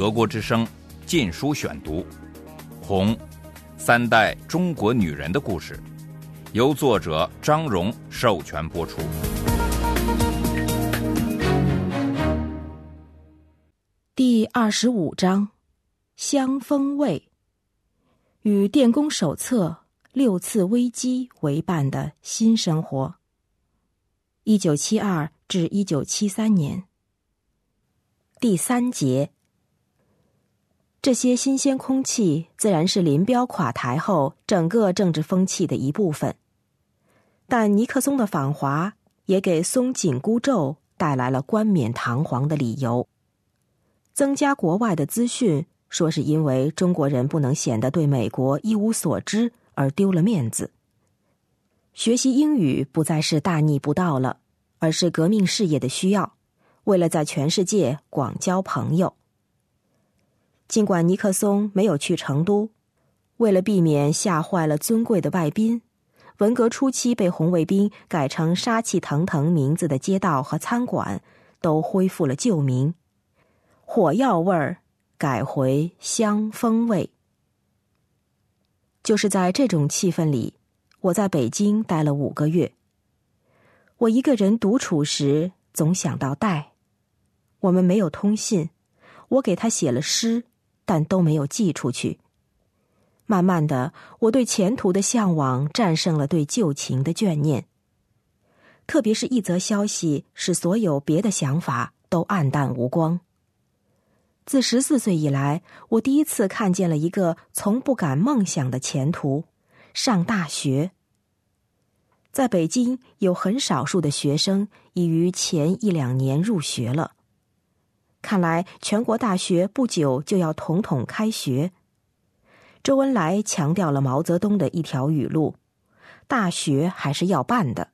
德国之声《禁书选读》，《红》，三代中国女人的故事，由作者张荣授权播出。第二十五章：香风味。与电工手册、六次危机为伴的新生活。一九七二至一九七三年。第三节，这些新鲜空气自然是林彪垮台后整个政治风气的一部分，但尼克松的访华也给松紧箍咒带来了冠冕堂皇的理由。增加国外的资讯，说是因为中国人不能显得对美国一无所知而丢了面子。学习英语不再是大逆不道了，而是革命事业的需要。为了在全世界广交朋友，尽管尼克松没有去成都，为了避免吓坏了尊贵的外宾，文革初期被红卫兵改成杀气腾腾名字的街道和餐馆都恢复了旧名，火药味儿改回香风味。就是在这种气氛里，我在北京待了五个月。我一个人独处时，总想到戴。我们没有通信，我给他写了诗，但都没有寄出去。慢慢的，我对前途的向往战胜了对旧情的眷念。特别是一则消息，使所有别的想法都黯淡无光。自十四岁以来，我第一次看见了一个从不敢梦想的前途——上大学。在北京，有很少数的学生已于前一两年入学了。看来全国大学不久就要统统开学。周恩来强调了毛泽东的一条语录：“大学还是要办的，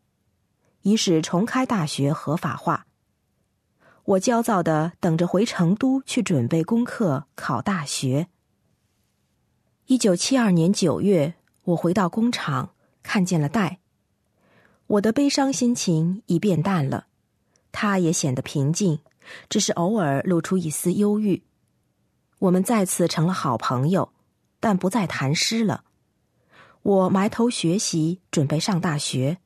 以使重开大学合法化。”我焦躁的等着回成都去准备功课考大学。一九七二年九月，我回到工厂，看见了戴。我的悲伤心情已变淡了，他也显得平静。只是偶尔露出一丝忧郁。我们再次成了好朋友，但不再谈诗了。我埋头学习，准备上大学，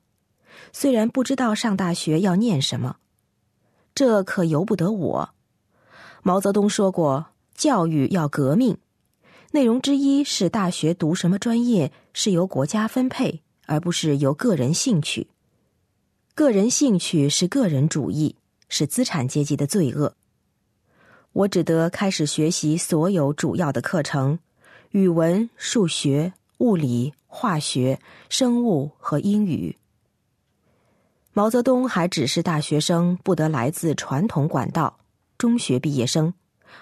虽然不知道上大学要念什么，这可由不得我。毛泽东说过，教育要革命，内容之一是大学读什么专业是由国家分配，而不是由个人兴趣。个人兴趣是个人主义。是资产阶级的罪恶。我只得开始学习所有主要的课程：语文、数学、物理、化学、生物和英语。毛泽东还指示大学生不得来自传统管道——中学毕业生，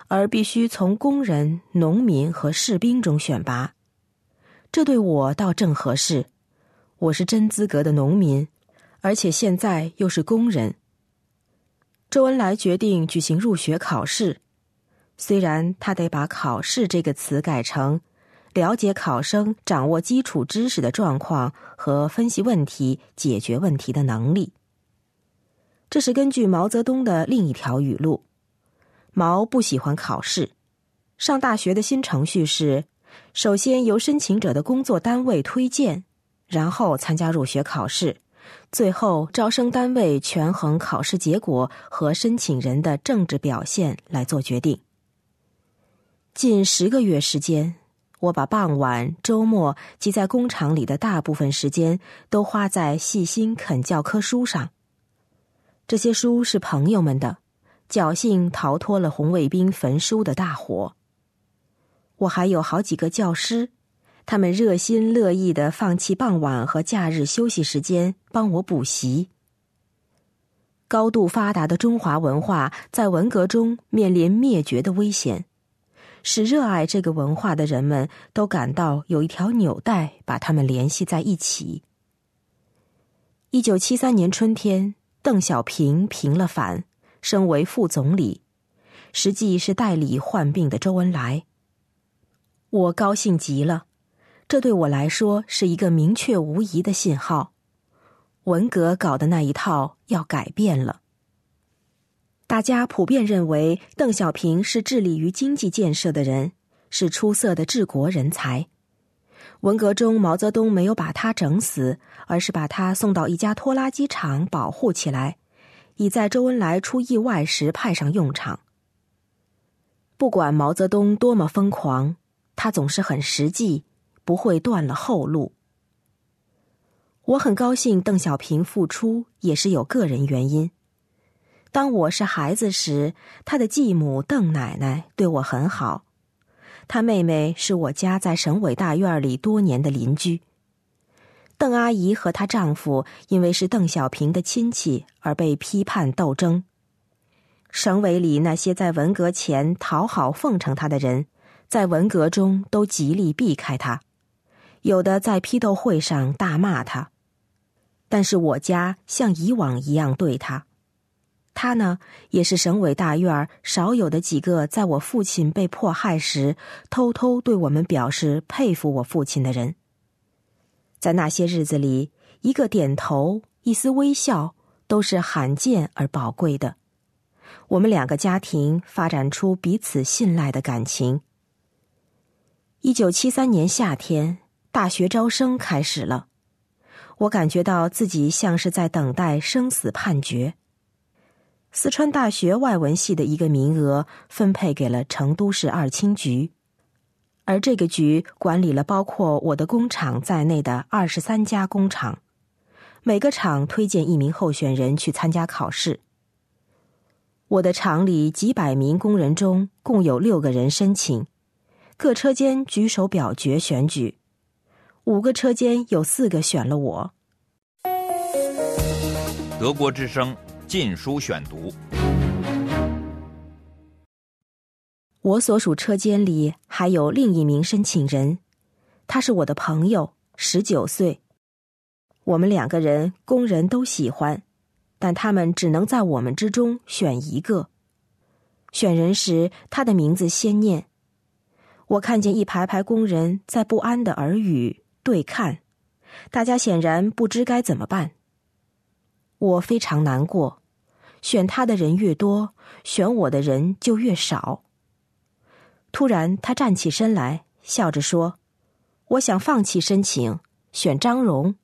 而必须从工人、农民和士兵中选拔。这对我倒正合适，我是真资格的农民，而且现在又是工人。周恩来决定举行入学考试，虽然他得把“考试”这个词改成“了解考生掌握基础知识的状况和分析问题、解决问题的能力”。这是根据毛泽东的另一条语录。毛不喜欢考试。上大学的新程序是：首先由申请者的工作单位推荐，然后参加入学考试。最后，招生单位权衡考试结果和申请人的政治表现来做决定。近十个月时间，我把傍晚、周末及在工厂里的大部分时间都花在细心啃教科书上。这些书是朋友们的，侥幸逃脱了红卫兵焚书的大火。我还有好几个教师。他们热心乐意的放弃傍晚和假日休息时间帮我补习。高度发达的中华文化在文革中面临灭绝的危险，使热爱这个文化的人们都感到有一条纽带把他们联系在一起。一九七三年春天，邓小平平了反，升为副总理，实际是代理患病的周恩来。我高兴极了。这对我来说是一个明确无疑的信号，文革搞的那一套要改变了。大家普遍认为邓小平是致力于经济建设的人，是出色的治国人才。文革中，毛泽东没有把他整死，而是把他送到一家拖拉机厂保护起来，以在周恩来出意外时派上用场。不管毛泽东多么疯狂，他总是很实际，不会断了后路。我很高兴邓小平复出也是有个人原因。当我是孩子时，他的继母邓奶奶对我很好。他妹妹是我家在省委大院里多年的邻居。邓阿姨和她丈夫因为是邓小平的亲戚而被批判斗争。省委里那些在文革前讨好奉承他的人，在文革中都极力避开他，有的在批斗会上大骂他。但是我家像以往一样对他。他呢，也是省委大院少有的几个在我父亲被迫害时偷偷对我们表示佩服我父亲的人。在那些日子里，一个点头，一丝微笑，都是罕见而宝贵的。我们两个家庭发展出彼此信赖的感情。一九七三年夏天，大学招生开始了，我感觉到自己像是在等待生死判决。四川大学外文系的一个名额分配给了成都市二轻局，而这个局管理了包括我的工厂在内的二十三家工厂，每个厂推荐一名候选人去参加考试。我的厂里几百名工人中共有六个人申请，各车间举手表决选举，五个车间有四个选了我。德国之声。禁书选读。我所属车间里还有另一名申请人，他是我的朋友，十九岁。我们两个人工人都喜欢，但他们只能在我们之中选一个。选人时，他的名字先念。我看见一排排工人在不安的耳语对看，大家显然不知该怎么办。我非常难过。选他的人越多，选我的人就越少。突然，他站起身来，笑着说：“我想放弃申请，选张荣。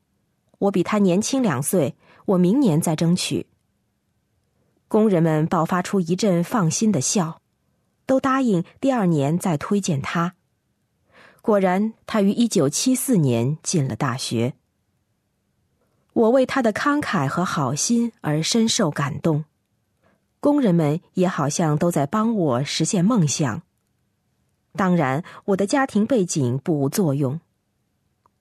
我比他年轻两岁，我明年再争取。”工人们爆发出一阵放心的笑，都答应第二年再推荐他。果然，他于一九七四年进了大学。我为他的慷慨和好心而深受感动，工人们也好像都在帮我实现梦想。当然，我的家庭背景不无作用。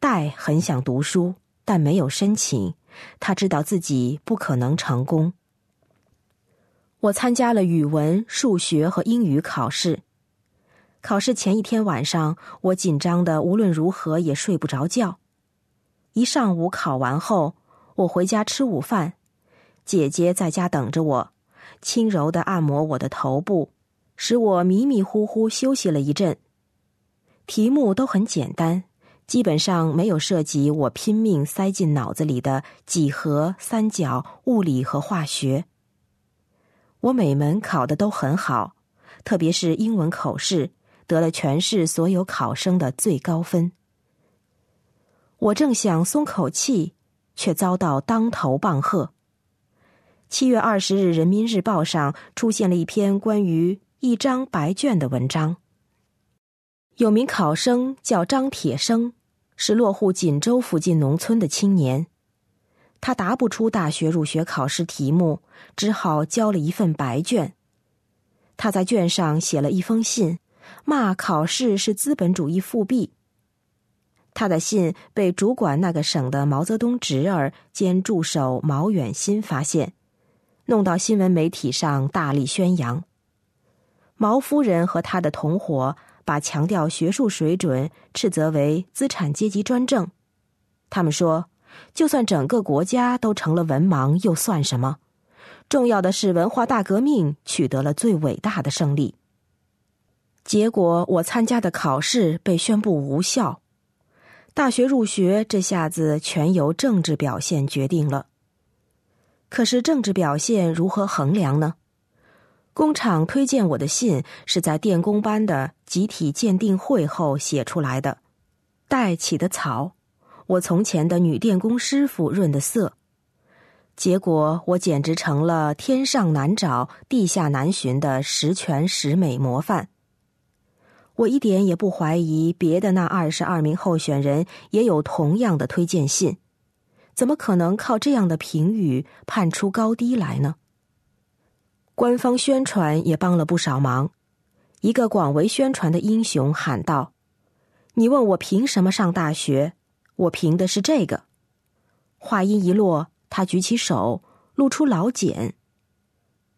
戴很想读书，但没有申请，他知道自己不可能成功。我参加了语文、数学和英语考试。考试前一天晚上，我紧张的无论如何也睡不着觉。一上午考完后。我回家吃午饭，姐姐在家等着我，轻柔的按摩我的头部，使我迷迷糊糊休息了一阵。题目都很简单，基本上没有涉及我拼命塞进脑子里的几何、三角、物理和化学。我每门考的都很好，特别是英文口试，得了全市所有考生的最高分。我正想松口气。却遭到当头棒喝。七月二十日，《人民日报》上出现了一篇关于一张白卷的文章。有名考生叫张铁生，是落户锦州附近农村的青年。他答不出大学入学考试题目，只好交了一份白卷。他在卷上写了一封信，骂考试是资本主义复辟。他的信被主管那个省的毛泽东侄儿兼助手毛远新发现，弄到新闻媒体上大力宣扬。毛夫人和他的同伙把强调学术水准斥责为资产阶级专政。他们说，就算整个国家都成了文盲，又算什么？重要的是文化大革命取得了最伟大的胜利。结果，我参加的考试被宣布无效。大学入学这下子全由政治表现决定了。可是政治表现如何衡量呢？工厂推荐我的信是在电工班的集体鉴定会后写出来的，带起的草，我从前的女电工师傅润的色，结果我简直成了天上难找、地下难寻的十全十美模范。我一点也不怀疑别的那二十二名候选人也有同样的推荐信，怎么可能靠这样的评语判出高低来呢？官方宣传也帮了不少忙。一个广为宣传的英雄喊道：“你问我凭什么上大学？我凭的是这个。”话音一落，他举起手，露出老茧。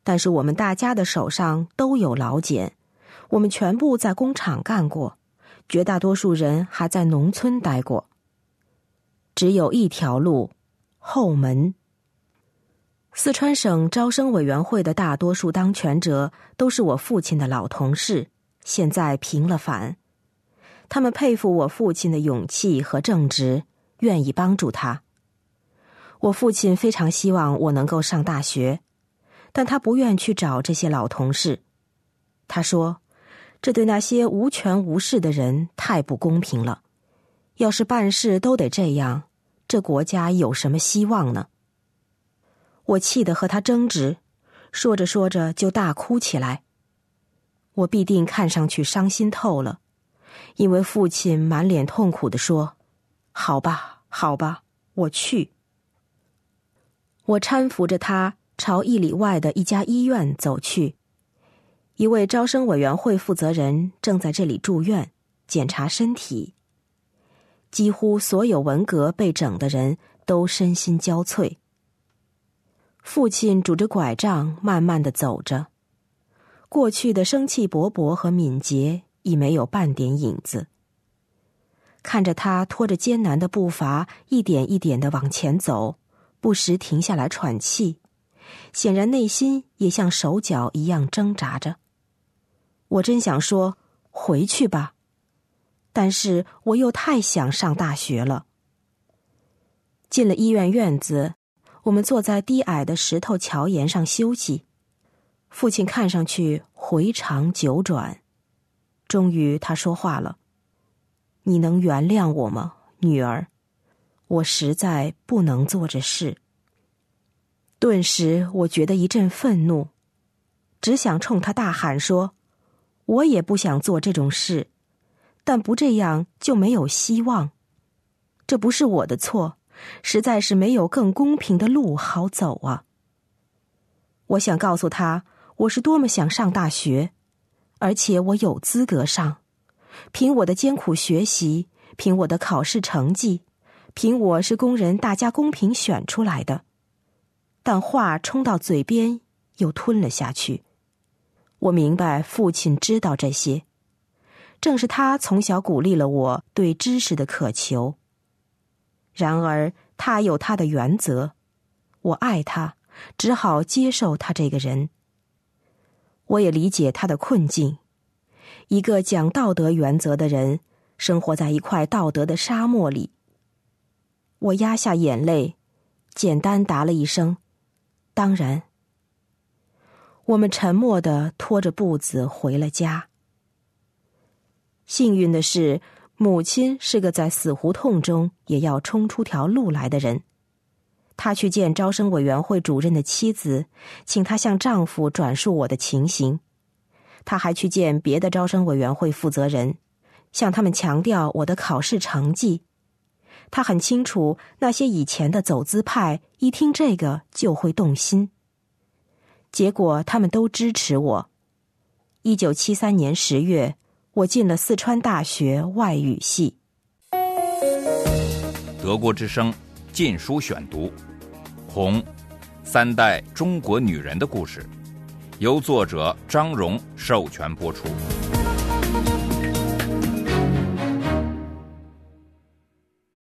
但是我们大家的手上都有老茧，我们全部在工厂干过，绝大多数人还在农村待过。只有一条路，后门。四川省招生委员会的大多数当权者都是我父亲的老同事，现在平了反。他们佩服我父亲的勇气和正直，愿意帮助他。我父亲非常希望我能够上大学，但他不愿去找这些老同事。他说：“这对那些无权无势的人太不公平了。要是办事都得这样，这国家有什么希望呢？”我气得和他争执，说着说着就大哭起来。我必定看上去伤心透了，因为父亲满脸痛苦的说：“好吧，好吧，我去。”我搀扶着他朝一里外的一家医院走去，一位招生委员会负责人正在这里住院检查身体。几乎所有文革被整的人都身心交瘁。父亲拄着拐杖，慢慢的走着，过去的生气勃勃和敏捷已没有半点影子。看着他拖着艰难的步伐，一点一点的往前走，不时停下来喘气，显然内心也像手脚一样挣扎着。我真想说回去吧，但是我又太想上大学了。进了医院院子。我们坐在低矮的石头桥沿上休息，父亲看上去回肠九转。终于，他说话了：“你能原谅我吗，女儿？我实在不能做这事。”顿时，我觉得一阵愤怒，只想冲他大喊说：“我也不想做这种事，但不这样就没有希望。这不是我的错。”实在是没有更公平的路好走啊！我想告诉他，我是多么想上大学，而且我有资格上，凭我的艰苦学习，凭我的考试成绩，凭我是工人大家公平选出来的。但话冲到嘴边又吞了下去。我明白父亲知道这些，正是他从小鼓励了我对知识的渴求。然而，他有他的原则，我爱他，只好接受他这个人。我也理解他的困境，一个讲道德原则的人，生活在一块道德的沙漠里。我压下眼泪，简单答了一声：“当然。”我们沉默的拖着步子回了家。幸运的是。母亲是个在死胡同中也要冲出条路来的人，她去见招生委员会主任的妻子，请他向丈夫转述我的情形。她还去见别的招生委员会负责人，向他们强调我的考试成绩。她很清楚，那些以前的走资派一听这个就会动心。结果他们都支持我。一九七三年十月。我进了四川大学外语系。德国之声《禁书选读》，《红》，三代中国女人的故事，由作者张荣授权播出。